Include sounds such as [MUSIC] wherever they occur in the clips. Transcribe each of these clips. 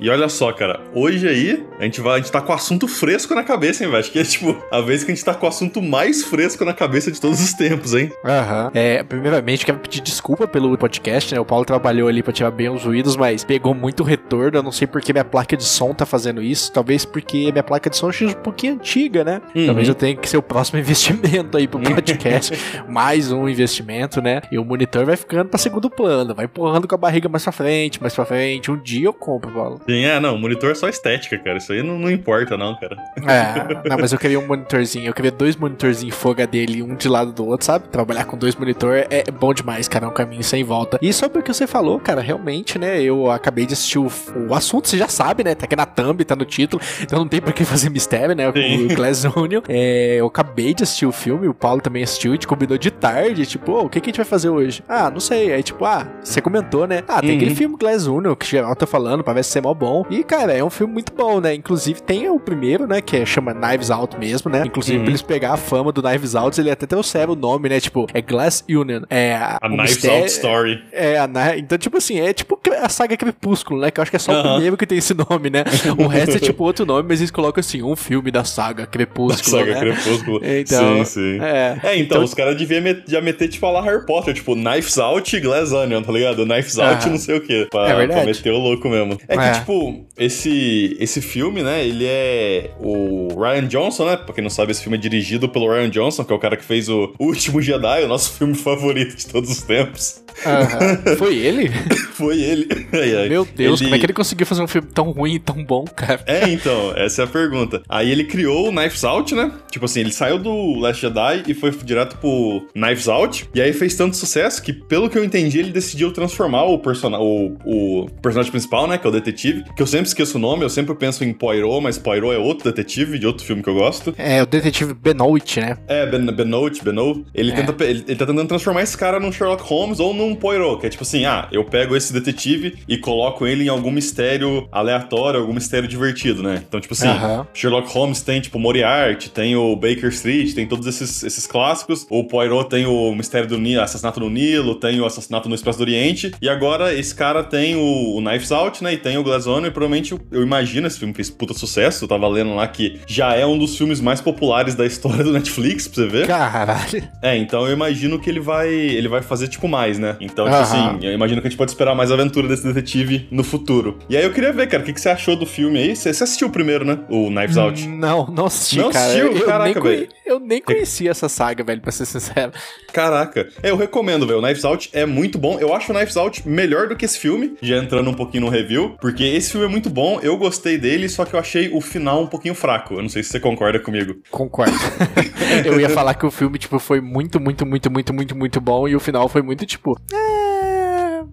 E olha só, cara, hoje aí a gente vai, a gente tá com o assunto fresco na cabeça, hein, velho? Acho que é tipo a vez que a gente tá com o assunto mais fresco na cabeça de todos os tempos, hein? Aham. Uhum. É, primeiramente, quero pedir desculpa pelo podcast, né? O Paulo trabalhou ali pra tirar bem os ruídos, mas pegou muito retorno. Eu não sei porque minha placa de som tá fazendo isso. Talvez porque minha placa de som seja um pouquinho antiga, né? Uhum. Talvez eu tenha que ser o próximo [LAUGHS] investimento aí pro podcast. [LAUGHS] mais um investimento, né? E o monitor vai ficando pra segundo plano, vai empurrando com a barriga mais pra frente, mais pra frente. Um dia eu compro, Paulo. Sim, é, não, monitor é só estética, cara. Isso aí não, não importa, não, cara. É, [LAUGHS] não, mas eu queria um monitorzinho. Eu queria dois monitorzinhos Full HD ali, um de lado do outro, sabe? Trabalhar com dois monitor é bom demais, cara. É um caminho sem volta. E sobre o que você falou, cara, realmente, né? Eu acabei de assistir o, o assunto, você já sabe, né? Tá aqui na thumb, tá no título. Então não tem pra que fazer mistério, né? Sim. O Glass Onion. É, eu acabei de assistir o filme, o Paulo também assistiu, a gente combinou de tarde. Tipo, oh, o que, que a gente vai fazer hoje? Ah, não sei. Aí, tipo, ah, você comentou, né? Ah, tem uhum. aquele filme Glass Onion que geral tá falando, parece ser mó bom. E, cara, é um filme muito bom, né? Inclusive tem o primeiro, né? Que é, chama Knives Out mesmo, né? Inclusive, uhum. pra eles pegar a fama do Knives Out, ele até trouxeram o nome, né? Tipo, é Glass Union. É, a Knives mistério, Out Story. É, a, então, tipo assim, é tipo a saga Crepúsculo, né? Que eu acho que é só uhum. o primeiro que tem esse nome, né? O resto é tipo outro nome, mas eles colocam assim, um filme da saga Crepúsculo. Da saga né? Crepúsculo. [LAUGHS] Então, sim, sim. É, é então, então, os caras deviam met, já meter, tipo, lá Harry Potter, tipo, Knives Out e Glass Onion, tá ligado? Knives Out uhum. não sei o quê. Pra, é verdade. pra meter o louco mesmo. É, é. que, tipo, Liverpool esse esse, filme, né, ele é o Ryan Johnson, né? Pra quem não sabe, esse filme é dirigido pelo Ryan Johnson, que é o cara que fez o Último Jedi, o nosso [LAUGHS] filme favorito de todos os tempos. Uhum. Foi ele? [LAUGHS] Foi ele. Ai, ai. Meu Deus, ele... como é que ele conseguiu fazer um filme tão ruim e tão bom, cara? É, então, essa é a pergunta. Aí ele criou o Knives Out, né? Tipo assim, ele saiu do Last Jedi e foi direto pro Knives Out. E aí fez tanto sucesso que, pelo que eu entendi, ele decidiu transformar o, person... o, o personagem principal, né? Que é o detetive. Que eu sempre esqueço o nome, eu sempre penso em Poirot, mas Poirot é outro detetive de outro filme que eu gosto. É, o detetive Benoit, né? É, ben, Benoit, Benoit. Ele, é. tenta, ele, ele tá tentando transformar esse cara num Sherlock Holmes ou num Poirot, que é tipo assim, ah, eu pego esse detetive e coloco ele em algum mistério aleatório, algum mistério divertido, né? Então, tipo assim, uh -huh. Sherlock Holmes tem, tipo, Moriarty, tem o Baker Street, tem todos esses, esses clássicos. O Poirot tem o mistério do Nilo, assassinato no Nilo, tem o assassinato no Expresso do Oriente. E agora esse cara tem o, o Knives Out, né? E tem o Glass Onion, e provavelmente eu imagino esse filme fez puta sucesso. Eu tava lendo lá que já é um dos filmes mais populares da história do Netflix, pra você ver. Caralho. É, então eu imagino que ele vai ele vai fazer, tipo, mais, né? Então, tipo assim, eu imagino que a gente pode esperar mais aventura desse detetive no futuro. E aí eu queria ver, cara, o que, que você achou do filme aí? Você, você assistiu o primeiro, né? O Knives Out? Não, não assisti, não cara. Assistiu? Eu, Caraca, velho. Eu nem conhecia essa saga, velho, pra ser sincero. Caraca. É, eu recomendo, velho. O Knives Out é muito bom. Eu acho o Knives Out melhor do que esse filme, já entrando um pouquinho no review, porque esse filme é muito bom, eu gostei dele, só que eu achei o final um pouquinho fraco. Eu não sei se você concorda comigo. Concordo. [LAUGHS] eu ia falar que o filme, tipo, foi muito, muito, muito, muito, muito, muito bom e o final foi muito, tipo. É,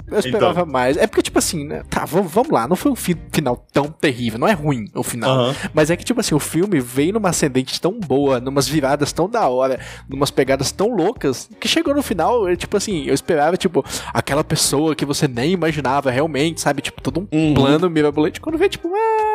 eu esperava então. mais. É porque, tipo assim, né? Tá, vamos, lá. Não foi um fi final tão terrível. Não é ruim o final. Uhum. Mas é que, tipo assim, o filme veio numa ascendente tão boa, numas viradas tão da hora, numas pegadas tão loucas, que chegou no final, tipo assim, eu esperava, tipo, aquela pessoa que você nem imaginava realmente, sabe? Tipo, todo um uhum. plano mirabolante. Quando vê, tipo, ah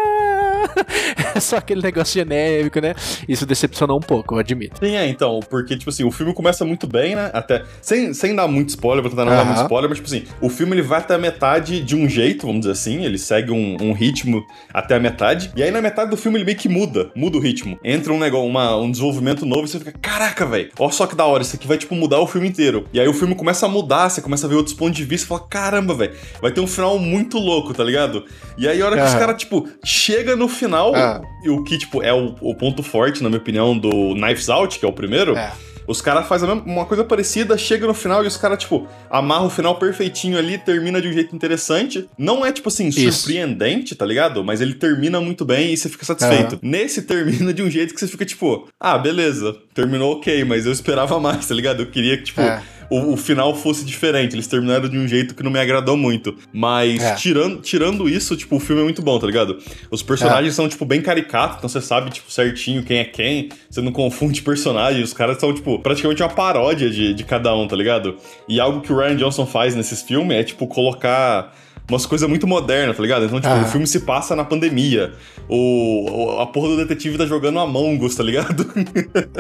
[LAUGHS] é só aquele negócio genérico, né? Isso decepcionou um pouco, eu admito. Sim, é, então, porque, tipo assim, o filme começa muito bem, né? Até. Sem, sem dar muito spoiler, vou tentar não dar muito spoiler, mas, tipo assim, o filme ele vai até a metade de um jeito, vamos dizer assim, ele segue um, um, ritmo até a metade, e aí na metade do filme ele meio que muda, muda o ritmo. Entra um negócio, uma, um desenvolvimento novo e você fica, caraca, velho, olha só que da hora, isso aqui vai, tipo, mudar o filme inteiro. E aí o filme começa a mudar, você começa a ver outros pontos de vista e fala, caramba, velho, vai ter um final muito louco, tá ligado? E aí a hora que os caras, tipo, chega no final, ah. e o que, tipo, é o, o, ponto forte, na minha opinião, do Knives Out, que é o primeiro. É. Os caras fazem uma coisa parecida, chega no final e os caras, tipo, amarram o final perfeitinho ali, termina de um jeito interessante. Não é, tipo assim, surpreendente, Isso. tá ligado? Mas ele termina muito bem e você fica satisfeito. Uhum. Nesse termina de um jeito que você fica, tipo, ah, beleza, terminou ok, mas eu esperava mais, tá ligado? Eu queria que, tipo. É o, o, final fosse diferente. Eles terminaram de um jeito que não me agradou muito. Mas, é. tirando, tirando isso, tipo, o filme é muito bom, tá ligado? Os personagens é. são, tipo, bem caricatos, então você sabe, tipo, certinho quem é quem. Você não confunde [LAUGHS] personagens. Os caras são, tipo, praticamente uma paródia de, de cada um, tá ligado? E algo que o Ryan Johnson faz nesses filmes é, tipo, colocar umas coisas muito modernas, tá ligado? Então, tipo, ah. o filme se passa na pandemia. O, a porra do detetive tá jogando Among Us, tá ligado?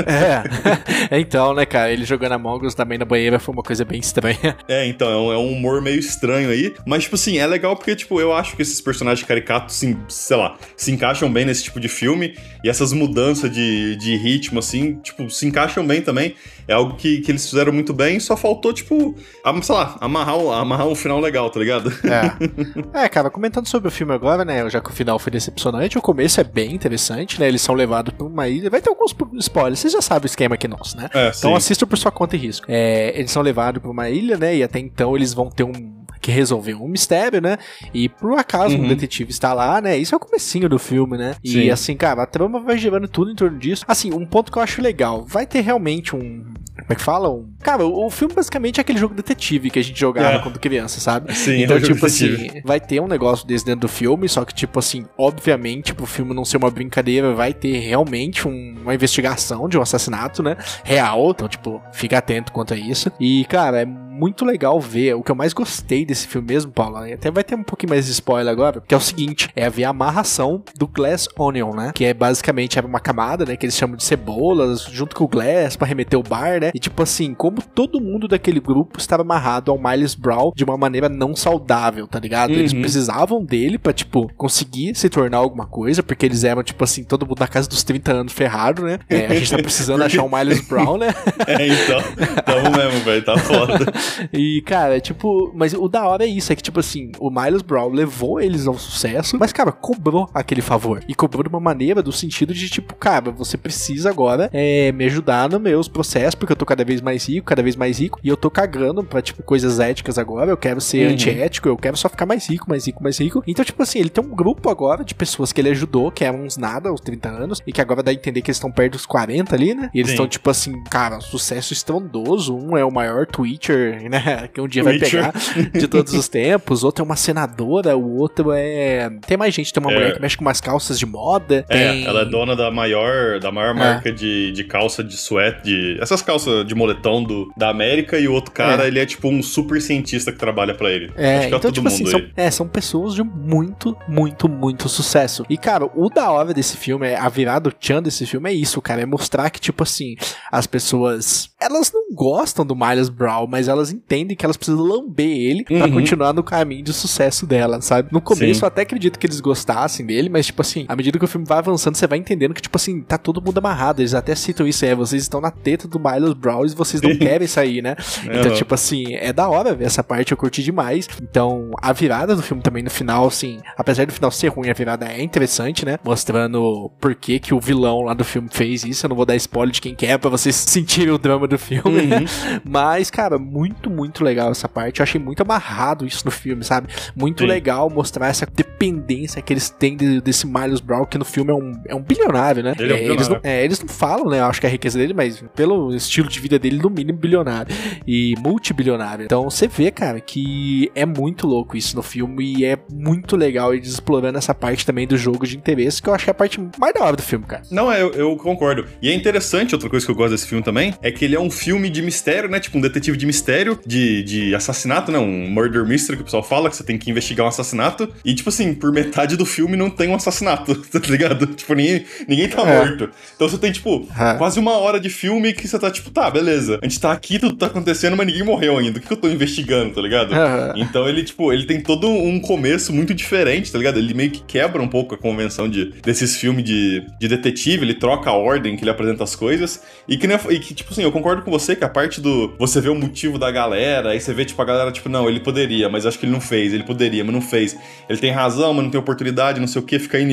é. [LAUGHS] [LAUGHS] então, né, cara, ele jogando Among Us também na banheira foi uma coisa bem estranha. É, então, é um, é um humor meio estranho aí. Mas, tipo assim, é legal porque, tipo, eu acho que esses personagens caricatos, assim, sei lá, se encaixam bem nesse tipo de filme. E essas mudanças de, de ritmo, assim, tipo, se encaixam bem também. É algo que, que eles fizeram muito bem, só faltou, tipo, sei lá, amarrar, amarrar um final legal, tá ligado? É. [LAUGHS] [LAUGHS] é, cara, comentando sobre o filme agora, né, já que o final foi decepcionante, o começo é bem interessante, né, eles são levados pra uma ilha, vai ter alguns spoilers, vocês já sabem o esquema aqui nosso, né? É, então assista por sua conta e risco. É, eles são levados pra uma ilha, né, e até então eles vão ter um que resolver um mistério, né? E por acaso uhum. um detetive está lá, né? Isso é o comecinho do filme, né? Sim. E assim, cara, a trama vai girando tudo em torno disso. Assim, um ponto que eu acho legal, vai ter realmente um como é que fala? Um... Cara, o, o, filme basicamente é aquele jogo detetive que a gente jogava é. quando criança, sabe? Sim, então, é tipo assim, vai ter um negócio desse dentro do filme, só que, tipo assim, obviamente, pro filme não ser uma brincadeira, vai ter realmente um, uma investigação de um assassinato, né? Real. Então, tipo, fica atento quanto a isso. E, cara, é muito legal ver. O que eu mais gostei desse filme mesmo, Paulo, até vai ter um pouquinho mais de spoiler agora, que é o seguinte: é ver a amarração do Glass Onion, né? Que é basicamente uma camada, né? Que eles chamam de cebolas, junto com o Glass, para remeter o bar, né? E tipo assim, como todo mundo daquele grupo estava amarrado ao Miles Brown de uma maneira não saudável, tá ligado? Uhum. Eles precisavam dele para tipo, conseguir se tornar alguma coisa, porque eles eram, tipo assim, todo mundo na casa dos 30 anos ferrado, né? É, a gente tá precisando achar o Miles Brown, né? [LAUGHS] é, então. Tamo mesmo, velho, tá foda. [LAUGHS] [LAUGHS] e, cara, tipo, mas o da hora é isso, é que, tipo assim, o Miles Brown levou eles ao sucesso, mas, cara, cobrou aquele favor. E cobrou de uma maneira do sentido de, tipo, cara, você precisa agora é, me ajudar nos meus processos, porque eu tô cada vez mais rico, cada vez mais rico, e eu tô cagando pra, tipo, coisas éticas agora, eu quero ser uhum. antiético, eu quero só ficar mais rico, mais rico, mais rico. Então, tipo assim, ele tem um grupo agora de pessoas que ele ajudou, que eram uns nada, aos 30 anos, e que agora dá a entender que eles estão perto dos 40 ali, né? E eles estão, tipo assim, cara, sucesso estrondoso. Um é o maior Twitcher né? Que um dia Witcher. vai pegar de todos os tempos. Outro é uma senadora, o outro é. Tem mais gente, tem uma é. mulher que mexe com umas calças de moda. É, tem... ela é dona da maior, da maior é. marca de, de calça de suéter, de. Essas calças de moletom do, da América, e o outro cara, é. ele é tipo um super cientista que trabalha para ele. É, Acho que é então, tipo assim, são, é, são pessoas de muito, muito, muito sucesso. E, cara, o da hora desse filme, é a virada do Chan desse filme é isso, cara. É mostrar que, tipo assim, as pessoas. Elas não gostam do Miles Brown, mas elas entendem que elas precisam lamber ele uhum. para continuar no caminho de sucesso dela, sabe? No começo Sim. eu até acredito que eles gostassem dele, mas tipo assim, à medida que o filme vai avançando, você vai entendendo que tipo assim, tá todo mundo amarrado. Eles até citam isso, é, vocês estão na teta do Miles Brown e vocês não [LAUGHS] querem sair, né? Então, tipo assim, é da hora ver essa parte, eu curti demais. Então, a virada do filme também no final, assim, apesar do final ser ruim, a virada é interessante, né? Mostrando por que que o vilão lá do filme fez isso. Eu não vou dar spoiler de quem quer para vocês [LAUGHS] sentirem o drama do filme, uhum. [LAUGHS] Mas, cara, muito, muito legal essa parte. Eu achei muito amarrado isso no filme, sabe? Muito Sim. legal mostrar essa dependência que eles têm de, desse Miles Brown, que no filme é um, é um bilionário, né? Ele é, um bilionário. Eles, não, é, eles não falam, né? Eu acho que é a riqueza dele, mas pelo estilo de vida dele, no mínimo bilionário. E multibilionário. Então você vê, cara, que é muito louco isso no filme e é muito legal eles explorando essa parte também do jogo de interesse, que eu acho que é a parte mais da hora do filme, cara. Não, eu, eu concordo. E é interessante, outra coisa que eu gosto desse filme também, é que ele é um filme de mistério, né? Tipo um detetive de mistério, de, de assassinato, né? Um murder mystery que o pessoal fala, que você tem que investigar um assassinato. E, tipo assim, por metade do filme não tem um assassinato, [LAUGHS] tá ligado? Tipo, ninguém, ninguém tá é. morto. Então você tem, tipo, é. quase uma hora de filme que você tá, tipo, tá, beleza. A gente tá aqui, tudo tá acontecendo, mas ninguém morreu ainda. O que, que eu tô investigando, tá ligado? É. Então ele, tipo, ele tem todo um começo muito diferente, tá ligado? Ele meio que quebra um pouco a convenção de, desses filmes de, de detetive, ele troca a ordem que ele apresenta as coisas. E que, e que, tipo assim, eu concordo com você que a parte do você vê o motivo da galera, aí você vê, tipo, a galera, tipo, não, ele poderia, mas acho que ele não fez, ele poderia, mas não fez. Ele tem razão, mas não tem oportunidade, não sei o que, fica indo.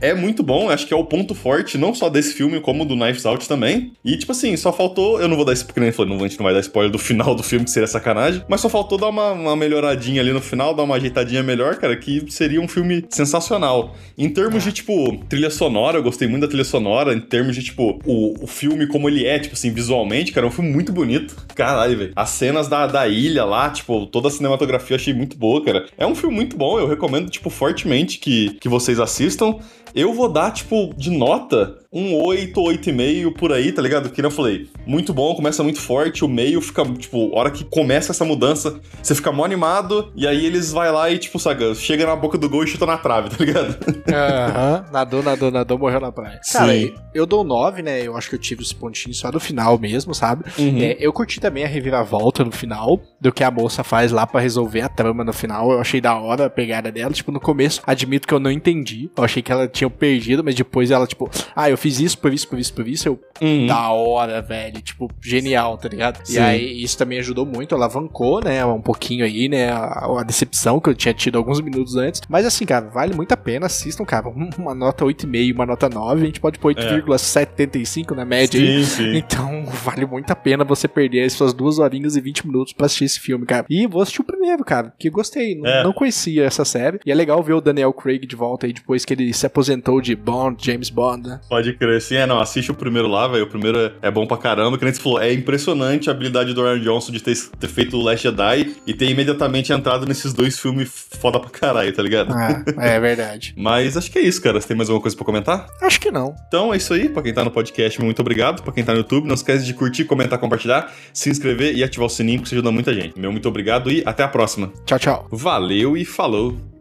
É muito bom, acho que é o ponto forte, não só desse filme, como do Knives Out também. E, tipo assim, só faltou. Eu não vou dar porque nem falou, não, a gente não vai dar spoiler do final do filme, que seria sacanagem. Mas só faltou dar uma, uma melhoradinha ali no final, dar uma ajeitadinha melhor, cara, que seria um filme sensacional. Em termos de, tipo, trilha sonora, eu gostei muito da trilha sonora. Em termos de, tipo, o, o filme como ele é, tipo assim, visualmente, cara, é um filme muito bonito. Caralho, velho. As cenas da, da ilha lá, tipo, toda a cinematografia eu achei muito boa, cara. É um filme muito bom, eu recomendo, tipo, fortemente que, que vocês assistam. Eu vou dar, tipo, de nota um 8, 8,5 por aí, tá ligado? Que eu falei, muito bom, começa muito forte, o meio fica, tipo, hora que começa essa mudança, você fica mó animado, e aí eles vai lá e, tipo, saga, chega na boca do gol e chuta na trave, tá ligado? Aham, uhum. nadou, nadou, nadou, morreu na praia. Sim. Cara, eu dou 9, né? Eu acho que eu tive esse pontinho só no final mesmo, sabe? Uhum. É, eu curti também a reviravolta no final, do que a moça faz lá para resolver a trama no final. Eu achei da hora a pegada dela. Tipo, no começo, admito que eu não entendi. Eu achei que ela tinha perdido, mas depois ela, tipo, ah, eu fiz isso, por isso, por isso, por isso. Eu, uhum. da hora, velho. Tipo, genial, tá ligado? Sim. E aí, isso também ajudou muito, alavancou, né? Um pouquinho aí, né? A, a, decepção que eu tinha tido alguns minutos antes. Mas assim, cara, vale muito a pena. Assistam, cara. Uma nota 8,5, uma nota 9. A gente pode pôr 8,75 é. na média sim, aí. Sim. Então, [LAUGHS] vale muito a pena você perder as suas duas horinhas e 20 minutos pra assistir esse filme, cara. E vou assistir o primeiro, cara, que gostei. É. Não conhecia essa série. E é legal ver o Daniel Craig de volta aí depois que ele se aposentou de Bond, James Bond, né? Pode crer, sim. É, não, assiste o primeiro lá, velho. O primeiro é bom pra caramba. Que nem você falou, é impressionante a habilidade do Ryan Johnson de ter, ter feito o Last Jedi e ter imediatamente entrado nesses dois filmes foda pra caralho, tá ligado? É, é verdade. [LAUGHS] Mas acho que é isso, cara. Você tem mais alguma coisa pra comentar? Acho que não. Então é isso aí. Pra quem tá no podcast, muito obrigado. Pra quem tá no YouTube, não esquece de curtir, comentar, compartilhar, se inscrever e ativar o sininho, que isso ajuda muita gente. Meu muito obrigado e até a próxima. Tchau, tchau. Valeu e falou.